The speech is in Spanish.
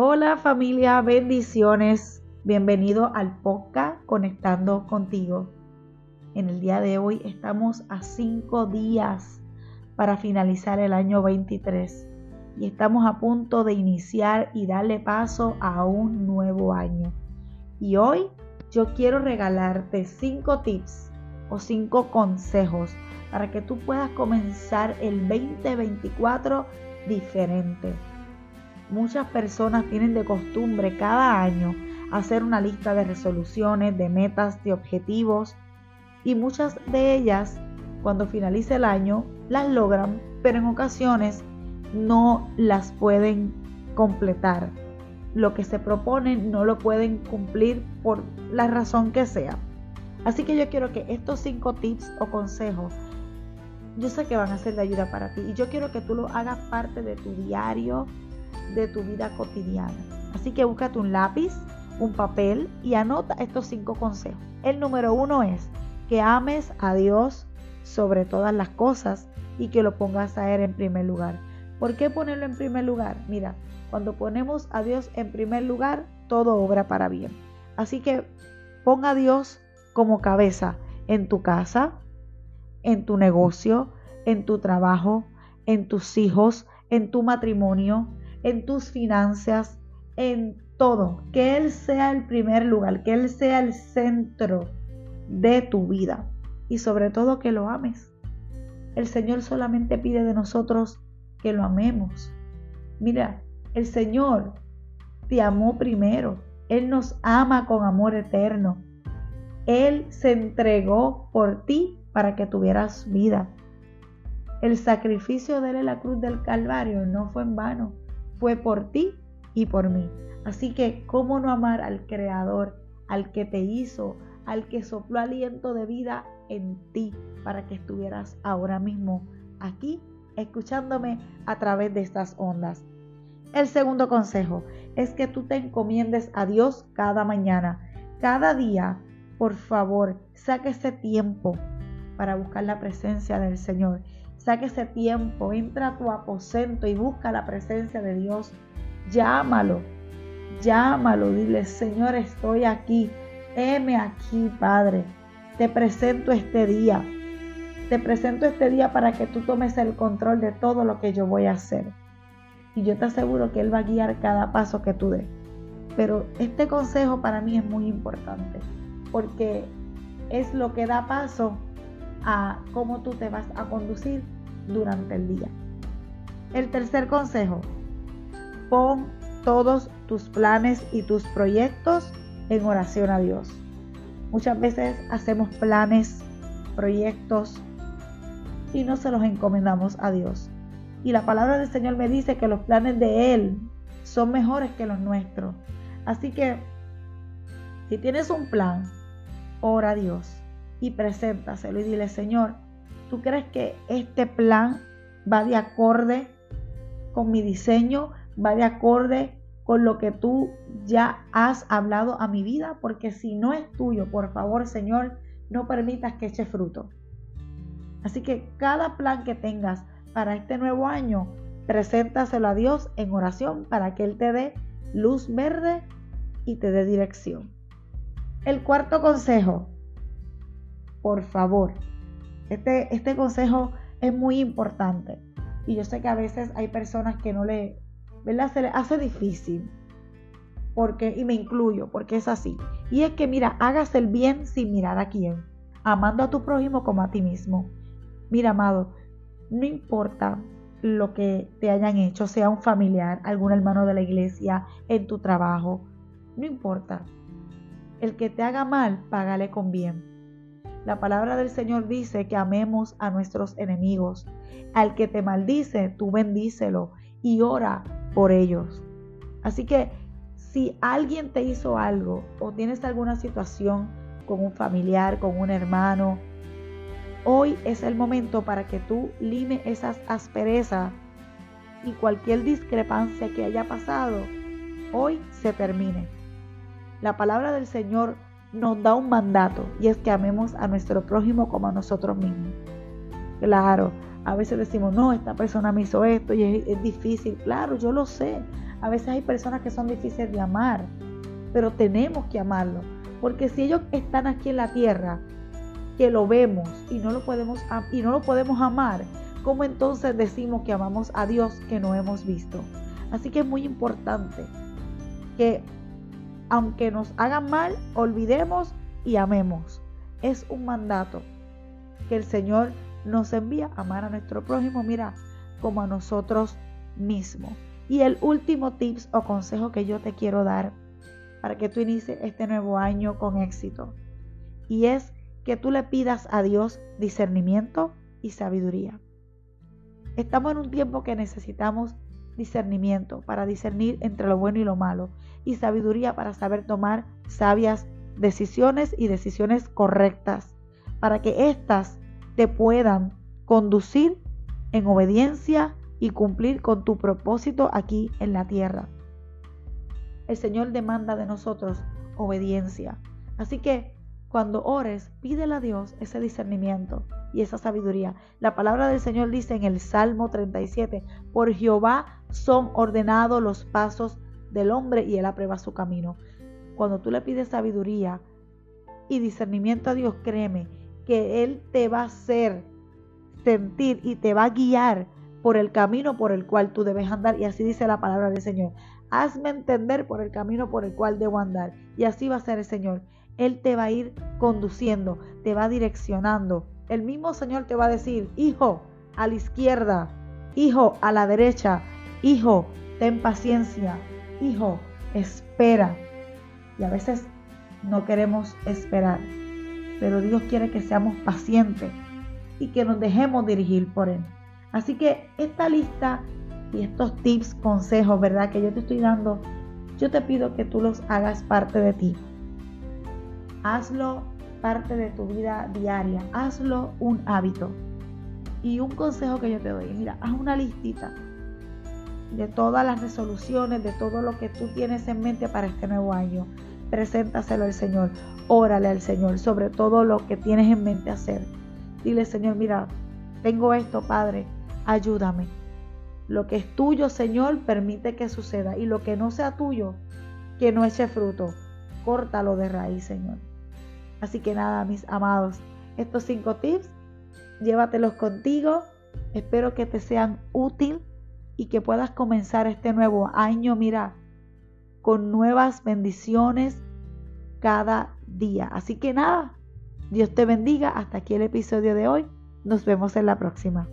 Hola familia, bendiciones. Bienvenido al podcast Conectando contigo. En el día de hoy estamos a cinco días para finalizar el año 23 y estamos a punto de iniciar y darle paso a un nuevo año. Y hoy yo quiero regalarte cinco tips o cinco consejos para que tú puedas comenzar el 2024 diferente. Muchas personas tienen de costumbre cada año hacer una lista de resoluciones, de metas, de objetivos y muchas de ellas cuando finalice el año las logran, pero en ocasiones no las pueden completar. Lo que se proponen no lo pueden cumplir por la razón que sea. Así que yo quiero que estos cinco tips o consejos, yo sé que van a ser de ayuda para ti y yo quiero que tú lo hagas parte de tu diario, de tu vida cotidiana. Así que búscate un lápiz, un papel y anota estos cinco consejos. El número uno es que ames a Dios sobre todas las cosas y que lo pongas a Él en primer lugar. ¿Por qué ponerlo en primer lugar? Mira, cuando ponemos a Dios en primer lugar, todo obra para bien. Así que ponga a Dios como cabeza en tu casa, en tu negocio, en tu trabajo, en tus hijos, en tu matrimonio, en tus finanzas, en todo. Que Él sea el primer lugar, que Él sea el centro de tu vida y sobre todo que lo ames. El Señor solamente pide de nosotros que lo amemos. Mira, el Señor te amó primero. Él nos ama con amor eterno. Él se entregó por ti para que tuvieras vida. El sacrificio de él en la cruz del Calvario no fue en vano, fue por ti y por mí. Así que, ¿cómo no amar al Creador, al que te hizo, al que sopló aliento de vida en ti para que estuvieras ahora mismo aquí escuchándome a través de estas ondas. El segundo consejo es que tú te encomiendes a Dios cada mañana, cada día. Por favor, saque ese tiempo para buscar la presencia del Señor. Saque ese tiempo, entra a tu aposento y busca la presencia de Dios. Llámalo, llámalo, dile, Señor, estoy aquí. Heme aquí, Padre. Te presento este día. Te presento este día para que tú tomes el control de todo lo que yo voy a hacer. Y yo te aseguro que Él va a guiar cada paso que tú des. Pero este consejo para mí es muy importante porque es lo que da paso a cómo tú te vas a conducir durante el día. El tercer consejo, pon todos tus planes y tus proyectos en oración a Dios. Muchas veces hacemos planes, proyectos, y no se los encomendamos a Dios. Y la palabra del Señor me dice que los planes de Él son mejores que los nuestros. Así que si tienes un plan, ora a Dios y preséntaselo y dile, Señor, ¿tú crees que este plan va de acorde con mi diseño? ¿Va de acorde con lo que tú ya has hablado a mi vida? Porque si no es tuyo, por favor, Señor, no permitas que eche fruto. Así que cada plan que tengas para este nuevo año, preséntaselo a Dios en oración para que Él te dé luz verde y te dé dirección. El cuarto consejo, por favor, este, este consejo es muy importante y yo sé que a veces hay personas que no le, ¿verdad? Se le hace difícil porque, y me incluyo, porque es así. Y es que, mira, hagas el bien sin mirar a quién, amando a tu prójimo como a ti mismo. Mira, amado, no importa lo que te hayan hecho, sea un familiar, algún hermano de la iglesia, en tu trabajo, no importa. El que te haga mal, págale con bien. La palabra del Señor dice que amemos a nuestros enemigos. Al que te maldice, tú bendícelo y ora por ellos. Así que si alguien te hizo algo o tienes alguna situación con un familiar, con un hermano, Hoy es el momento para que tú lime esas asperezas y cualquier discrepancia que haya pasado, hoy se termine. La palabra del Señor nos da un mandato y es que amemos a nuestro prójimo como a nosotros mismos. Claro, a veces decimos, no, esta persona me hizo esto y es, es difícil. Claro, yo lo sé. A veces hay personas que son difíciles de amar, pero tenemos que amarlo. Porque si ellos están aquí en la tierra, que lo vemos y no lo podemos, y no lo podemos amar, ¿cómo entonces decimos que amamos a Dios que no hemos visto? Así que es muy importante que aunque nos hagan mal, olvidemos y amemos. Es un mandato que el Señor nos envía a amar a nuestro prójimo, mira, como a nosotros mismos. Y el último tips o consejo que yo te quiero dar para que tú inicies este nuevo año con éxito. Y es que tú le pidas a Dios discernimiento y sabiduría. Estamos en un tiempo que necesitamos discernimiento para discernir entre lo bueno y lo malo y sabiduría para saber tomar sabias decisiones y decisiones correctas para que éstas te puedan conducir en obediencia y cumplir con tu propósito aquí en la tierra. El Señor demanda de nosotros obediencia. Así que cuando ores, pídele a Dios ese discernimiento y esa sabiduría. La palabra del Señor dice en el Salmo 37, por Jehová son ordenados los pasos del hombre y él aprueba su camino. Cuando tú le pides sabiduría y discernimiento a Dios, créeme que Él te va a hacer sentir y te va a guiar por el camino por el cual tú debes andar. Y así dice la palabra del Señor. Hazme entender por el camino por el cual debo andar. Y así va a ser el Señor. Él te va a ir conduciendo, te va direccionando. El mismo Señor te va a decir, hijo, a la izquierda, hijo, a la derecha, hijo, ten paciencia, hijo, espera. Y a veces no queremos esperar, pero Dios quiere que seamos pacientes y que nos dejemos dirigir por Él. Así que esta lista y estos tips, consejos, ¿verdad? Que yo te estoy dando, yo te pido que tú los hagas parte de ti hazlo parte de tu vida diaria, hazlo un hábito. Y un consejo que yo te doy, mira, haz una listita de todas las resoluciones, de todo lo que tú tienes en mente para este nuevo año. Preséntaselo al Señor, órale al Señor sobre todo lo que tienes en mente hacer. Dile, Señor, mira, tengo esto, Padre, ayúdame. Lo que es tuyo, Señor, permite que suceda. Y lo que no sea tuyo, que no eche fruto, córtalo de raíz, Señor. Así que nada, mis amados, estos cinco tips, llévatelos contigo. Espero que te sean útil y que puedas comenzar este nuevo año, mira, con nuevas bendiciones cada día. Así que nada, Dios te bendiga. Hasta aquí el episodio de hoy. Nos vemos en la próxima.